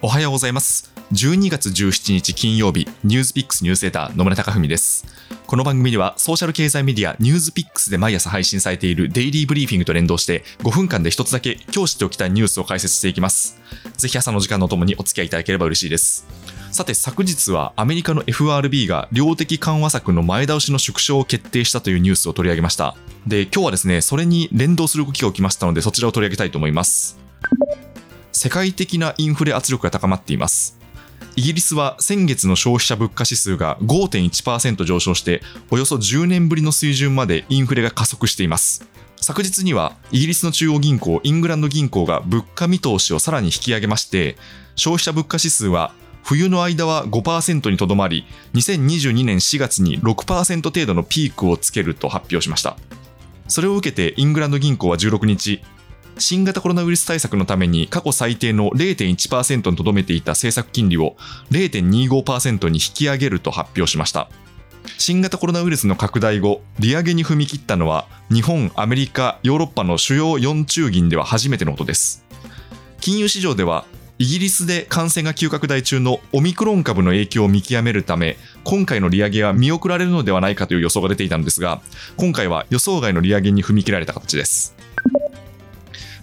おはようございます。12月17日金曜日ニュースピックスニュースレター野村貴文です。この番組ではソーシャル経済メディアニュースピックスで毎朝配信されているデイリーブリーフィングと連動して5分間で一つだけ今日知っておきたいニュースを解説していきます。ぜひ朝の時間のともにお付き合いいただければ嬉しいです。さて昨日はアメリカの FRB が量的緩和策の前倒しの縮小を決定したというニュースを取り上げました。で今日はですねそれに連動する動きが起きましたのでそちらを取り上げたいと思います。世界的なインフレ圧力が高まっています。イギリスは先月の消費者物価指数が5.1%上昇しておよそ10年ぶりの水準までインフレが加速しています。昨日にはイギリスの中央銀行イングランド銀行が物価見通しをさらに引き上げまして消費者物価指数は冬の間は5%にとどまり2022年4月に6%程度のピークをつけると発表しました。それを受けてイングランド銀行は16日新型コロナウイルス対策のために過去最低の0.1%にとどめていた政策金利を0.25%に引き上げると発表しました。新型コロナウイルスの拡大後利上げに踏み切ったのは日本アメリカヨーロッパの主要4中銀では初めてのことです。金融市場ではイギリスで感染が急拡大中のオミクロン株の影響を見極めるため今回の利上げは見送られるのではないかという予想が出ていたんですが今回は予想外の利上げに踏み切られた形です。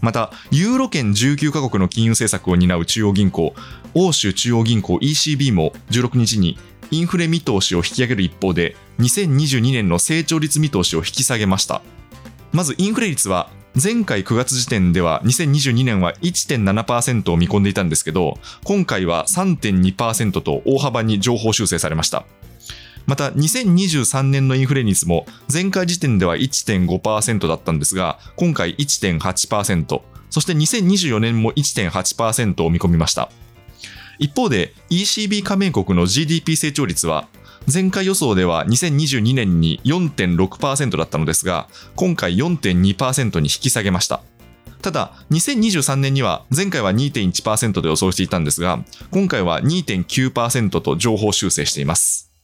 また、ユーロ圏19カ国の金融政策を担う中央銀行、欧州中央銀行 ECB も16日にインフレ見通しを引き上げる一方で、2022年の成長率見通しを引き下げました。まずインフレ率は前回9月時点では2022年は1.7%を見込んでいたんですけど、今回は3.2%と大幅に上方修正されました。また2023年のインフレ率も前回時点では1.5%だったんですが、今回1.8%、そして2024年も1.8%を見込みました。一方で ECB 加盟国の GDP 成長率は前回予想では2022年に4.6%だったのですが、今回4.2%に引き下げました。ただ、2023年には前回は2.1%で予想していたんですが、今回は2.9%と情報修正しています。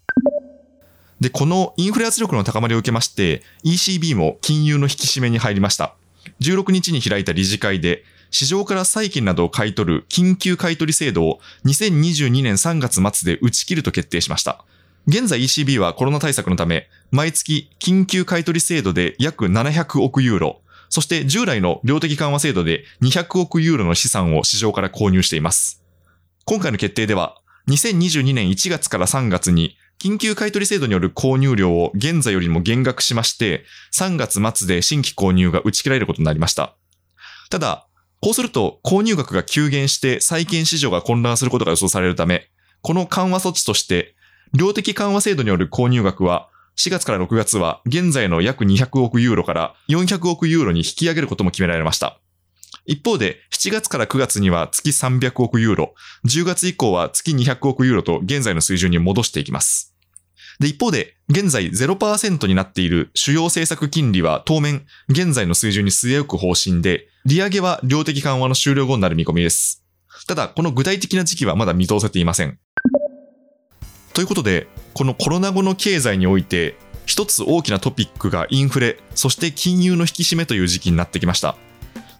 で、このインフレ圧力の高まりを受けまして、ECB も金融の引き締めに入りました。16日に開いた理事会で、市場から債券などを買い取る緊急買取制度を2022年3月末で打ち切ると決定しました。現在 ECB はコロナ対策のため、毎月緊急買取制度で約700億ユーロ、そして従来の量的緩和制度で200億ユーロの資産を市場から購入しています。今回の決定では、2022年1月から3月に緊急買取制度による購入量を現在よりも減額しまして、3月末で新規購入が打ち切られることになりました。ただ、こうすると購入額が急減して債券市場が混乱することが予想されるため、この緩和措置として、量的緩和制度による購入額は4月から6月は現在の約200億ユーロから400億ユーロに引き上げることも決められました。一方で、7月から9月には月300億ユーロ、10月以降は月200億ユーロと現在の水準に戻していきます。で、一方で、現在0%になっている主要政策金利は当面、現在の水準に据え置く方針で、利上げは量的緩和の終了後になる見込みです。ただ、この具体的な時期はまだ見通せていません。ということで、このコロナ後の経済において、一つ大きなトピックがインフレ、そして金融の引き締めという時期になってきました。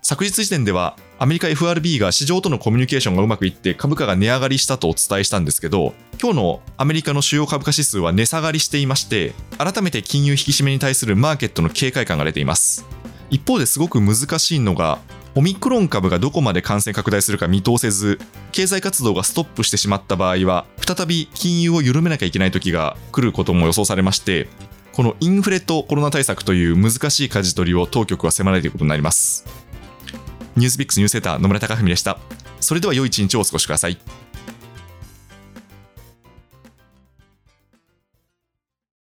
昨日時点ではアメリカ FRB が市場とのコミュニケーションがうまくいって株価が値上がりしたとお伝えしたんですけど今日のアメリカの主要株価指数は値下がりしていまして改めて金融引き締めに対するマーケットの警戒感が出ています。一方ですごく難しいのがオミクロン株がどこまで感染拡大するか見通せず経済活動がストップしてしまった場合は再び金融を緩めなきゃいけない時が来ることも予想されましてこのインフレとコロナ対策という難しい舵取りを当局は迫られていることになります。ニュースピックスニュースセーター野村貴文でした。それでは良い一日をお過ごしください。